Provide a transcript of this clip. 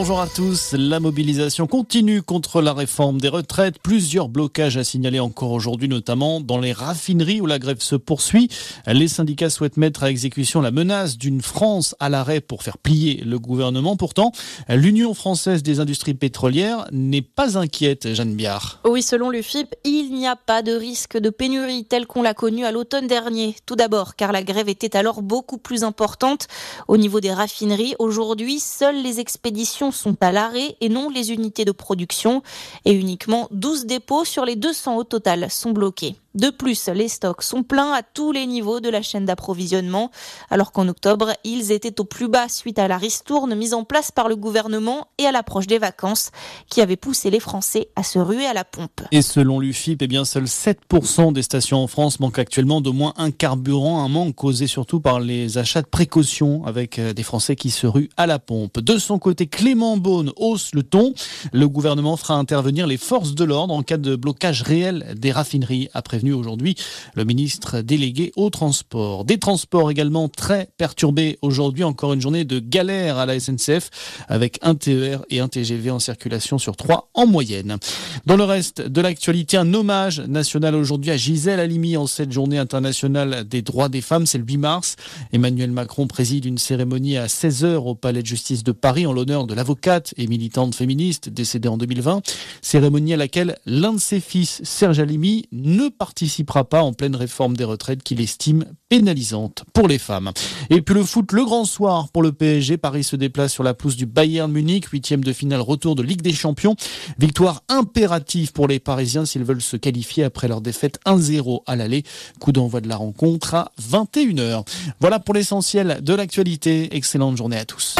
Bonjour à tous. La mobilisation continue contre la réforme des retraites. Plusieurs blocages à signaler encore aujourd'hui, notamment dans les raffineries où la grève se poursuit. Les syndicats souhaitent mettre à exécution la menace d'une France à l'arrêt pour faire plier le gouvernement. Pourtant, l'Union française des industries pétrolières n'est pas inquiète, Jeanne Biard. Oui, selon l'UFIP, il n'y a pas de risque de pénurie tel qu'on l'a connu à l'automne dernier. Tout d'abord, car la grève était alors beaucoup plus importante au niveau des raffineries. Aujourd'hui, seules les expéditions sont à l'arrêt et non les unités de production. Et uniquement 12 dépôts sur les 200 au total sont bloqués. De plus, les stocks sont pleins à tous les niveaux de la chaîne d'approvisionnement, alors qu'en octobre, ils étaient au plus bas suite à la ristourne mise en place par le gouvernement et à l'approche des vacances, qui avait poussé les Français à se ruer à la pompe. Et selon l'UFIP, eh bien, seuls 7% des stations en France manquent actuellement d'au moins un carburant, un manque causé surtout par les achats de précaution avec euh, des Français qui se ruent à la pompe. De son côté, Clément Beaune hausse le ton. Le gouvernement fera intervenir les forces de l'ordre en cas de blocage réel des raffineries, a prévenu aujourd'hui le ministre délégué au transport. Des transports également très perturbés aujourd'hui. Encore une journée de galère à la SNCF avec un TER et un TGV en circulation sur trois en moyenne. Dans le reste de l'actualité, un hommage national aujourd'hui à Gisèle Halimi en cette journée internationale des droits des femmes. C'est le 8 mars. Emmanuel Macron préside une cérémonie à 16h au Palais de justice de Paris en l'honneur de l'avocate et militante féministe décédée en 2020. Cérémonie à laquelle l'un de ses fils, Serge Halimi, ne participe participera pas en pleine réforme des retraites qu'il estime pénalisante pour les femmes. Et puis le foot, le grand soir pour le PSG. Paris se déplace sur la pelouse du Bayern Munich, huitième de finale retour de Ligue des Champions. Victoire impérative pour les Parisiens s'ils veulent se qualifier après leur défaite 1-0 à l'aller. Coup d'envoi de la rencontre à 21h. Voilà pour l'essentiel de l'actualité. Excellente journée à tous.